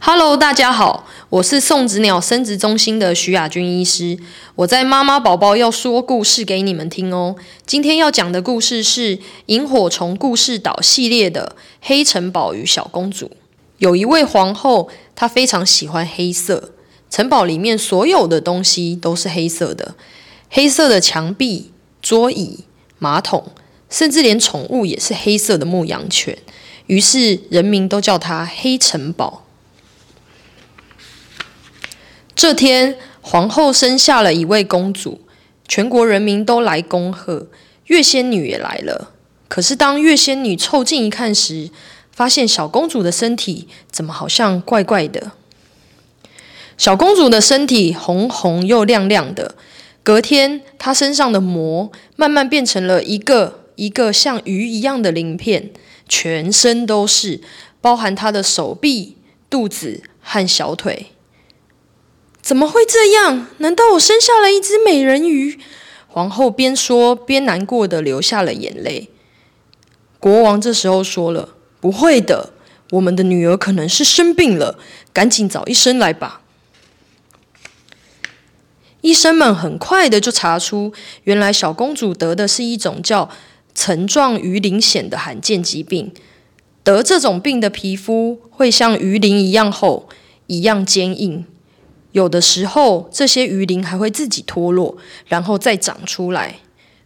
Hello，大家好，我是送子鸟生殖中心的徐雅君医师。我在妈妈宝宝要说故事给你们听哦。今天要讲的故事是《萤火虫故事岛》系列的《黑城堡与小公主》。有一位皇后，她非常喜欢黑色，城堡里面所有的东西都是黑色的，黑色的墙壁、桌椅、马桶，甚至连宠物也是黑色的牧羊犬。于是人民都叫它黑城堡。这天，皇后生下了一位公主，全国人民都来恭贺，月仙女也来了。可是，当月仙女凑近一看时，发现小公主的身体怎么好像怪怪的？小公主的身体红红又亮亮的，隔天，她身上的膜慢慢变成了一个一个像鱼一样的鳞片，全身都是，包含她的手臂、肚子和小腿。怎么会这样？难道我生下了一只美人鱼？皇后边说边难过的流下了眼泪。国王这时候说了：“不会的，我们的女儿可能是生病了，赶紧找医生来吧。”医生们很快的就查出，原来小公主得的是一种叫层状鱼鳞癣的罕见疾病。得这种病的皮肤会像鱼鳞一样厚，一样坚硬。有的时候，这些鱼鳞还会自己脱落，然后再长出来。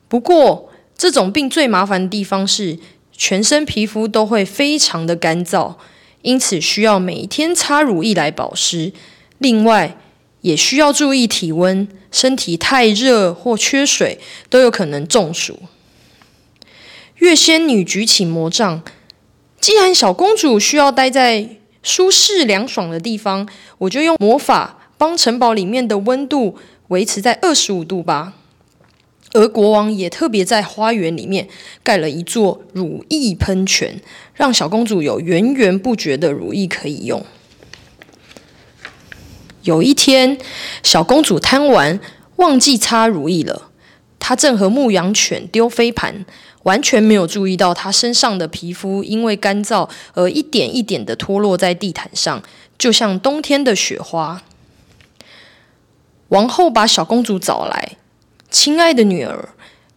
不过，这种病最麻烦的地方是，全身皮肤都会非常的干燥，因此需要每天擦乳液来保湿。另外，也需要注意体温，身体太热或缺水都有可能中暑。月仙女举起魔杖，既然小公主需要待在舒适凉爽的地方，我就用魔法。帮城堡里面的温度维持在二十五度吧。而国王也特别在花园里面盖了一座乳液喷泉，让小公主有源源不绝的乳液可以用。有一天，小公主贪玩，忘记擦乳液了。她正和牧羊犬丢飞盘，完全没有注意到她身上的皮肤因为干燥而一点一点的脱落在地毯上，就像冬天的雪花。王后把小公主找来，亲爱的女儿，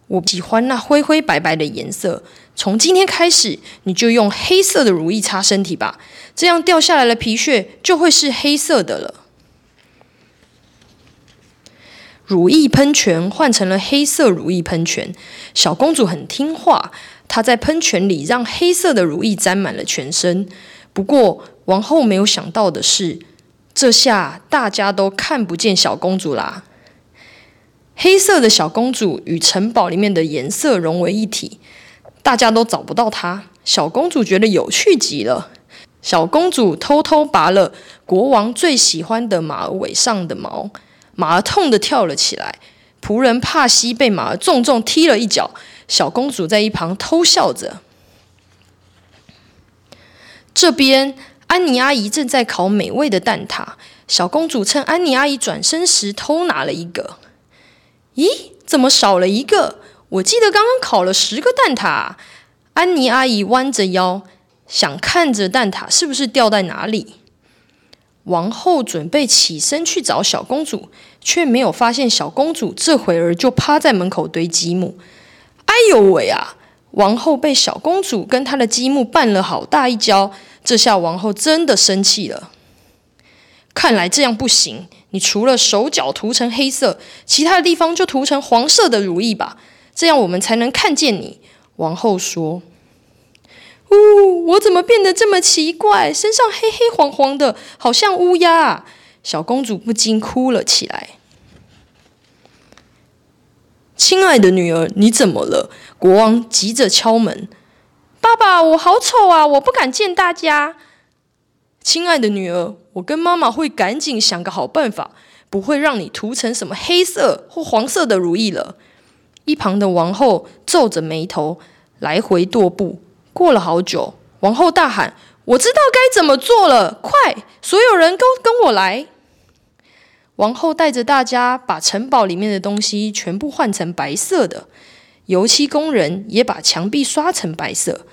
我喜欢那灰灰白白的颜色。从今天开始，你就用黑色的如意擦身体吧，这样掉下来的皮屑就会是黑色的了。如意喷泉换成了黑色如意喷泉，小公主很听话，她在喷泉里让黑色的如意沾满了全身。不过，王后没有想到的是。这下大家都看不见小公主啦！黑色的小公主与城堡里面的颜色融为一体，大家都找不到她。小公主觉得有趣极了。小公主偷偷拔了国王最喜欢的马尾上的毛，马儿痛得跳了起来。仆人帕西被马儿重重踢了一脚，小公主在一旁偷笑着。这边。安妮阿姨正在烤美味的蛋挞，小公主趁安妮阿姨转身时偷拿了一个。咦，怎么少了一个？我记得刚刚烤了十个蛋挞。安妮阿姨弯着腰，想看着蛋挞是不是掉在哪里。王后准备起身去找小公主，却没有发现小公主这会儿就趴在门口堆积木。哎呦喂啊！王后被小公主跟她的积木绊了好大一跤。这下王后真的生气了。看来这样不行，你除了手脚涂成黑色，其他的地方就涂成黄色的如意吧，这样我们才能看见你。王后说：“呜，我怎么变得这么奇怪？身上黑黑黄黄的，好像乌鸦！”小公主不禁哭了起来。亲爱的女儿，你怎么了？国王急着敲门。爸爸，我好丑啊！我不敢见大家。亲爱的女儿，我跟妈妈会赶紧想个好办法，不会让你涂成什么黑色或黄色的如意了。一旁的王后皱着眉头，来回踱步。过了好久，王后大喊：“我知道该怎么做了！快，所有人都跟我来！”王后带着大家把城堡里面的东西全部换成白色的。油漆工人也把墙壁刷成白色，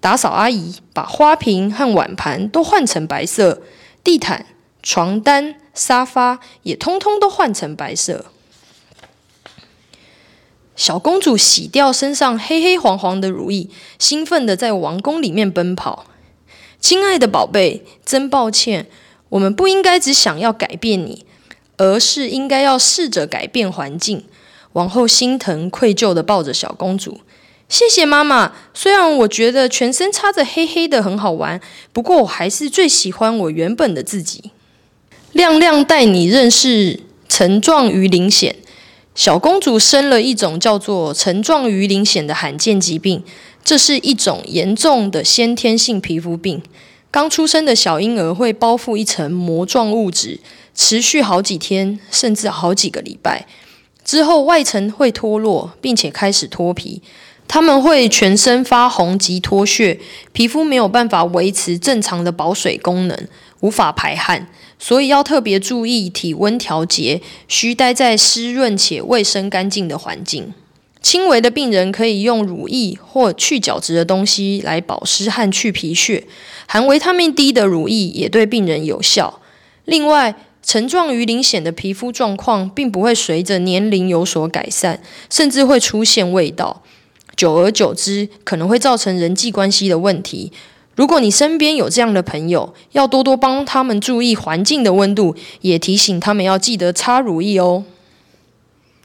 打扫阿姨把花瓶和碗盘都换成白色，地毯、床单、沙发也通通都换成白色。小公主洗掉身上黑黑黄黄的乳液，兴奋地在王宫里面奔跑。亲爱的宝贝，真抱歉，我们不应该只想要改变你，而是应该要试着改变环境。王后心疼愧疚的抱着小公主。谢谢妈妈。虽然我觉得全身擦着黑黑的很好玩，不过我还是最喜欢我原本的自己。亮亮带你认识层状鱼鳞癣。小公主生了一种叫做层状鱼鳞癣的罕见疾病，这是一种严重的先天性皮肤病。刚出生的小婴儿会包覆一层膜状物质，持续好几天，甚至好几个礼拜。之后外层会脱落，并且开始脱皮。他们会全身发红及脱屑，皮肤没有办法维持正常的保水功能，无法排汗，所以要特别注意体温调节，需待在湿润且卫生干净的环境。轻微的病人可以用乳液或去角质的东西来保湿和去皮屑，含维他命 D 的乳液也对病人有效。另外，层状鱼鳞癣的皮肤状况并不会随着年龄有所改善，甚至会出现味道。久而久之，可能会造成人际关系的问题。如果你身边有这样的朋友，要多多帮他们注意环境的温度，也提醒他们要记得擦乳液哦。